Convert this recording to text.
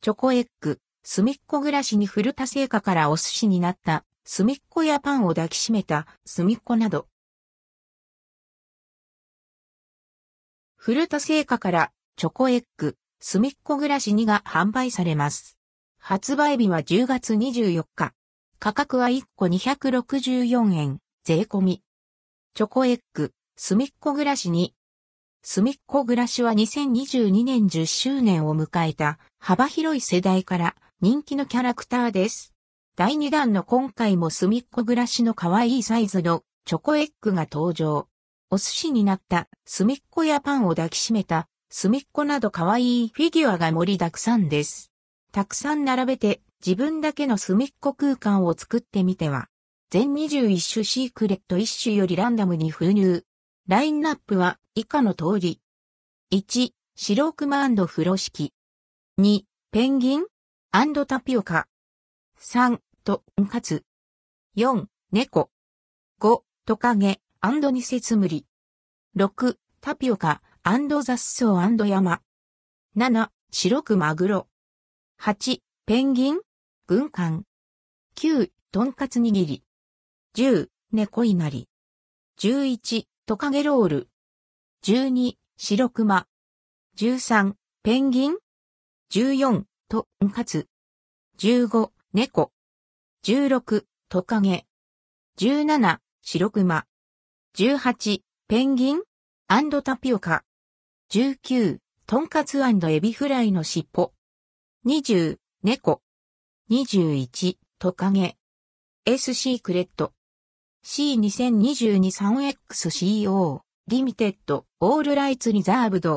チョコエッグ、すみっこ暮らしに古田製菓からお寿司になったすみっこやパンを抱きしめたすみっこなど。古田製菓からチョコエッグ、すみっこ暮らしにが販売されます。発売日は10月24日。価格は1個264円、税込み。チョコエッグ、すみっこ暮らしに。すみっこ暮らしは2022年10周年を迎えた幅広い世代から人気のキャラクターです。第2弾の今回もすみっこ暮らしの可愛いサイズのチョコエッグが登場。お寿司になったすみっこやパンを抱きしめたすみっこなど可愛いフィギュアが盛りだくさんです。たくさん並べて自分だけのすみっこ空間を作ってみては。全21種シークレット1種よりランダムに封入。ラインナップは以下の通り。1、白熊風呂敷。2、ペンギンタピオカ。3、とんかつ。4、猫。5、トカゲニセツムリ。6、タピオカ雑草山。7、白くマグロ。8、ペンギン？軍艦。9、とんかつ握り。10、猫稲荷。11、トカゲロール。12、白熊。13、ペンギン。14、とんかつ。15、猫。16、トカゲ。17、白熊。18、ペンギンタピオカ。19、トンカツエビフライの尻尾。20、猫。21、トカゲ。S シークレット。C2022-3XCO、リミテッド、オールライツリザーブド、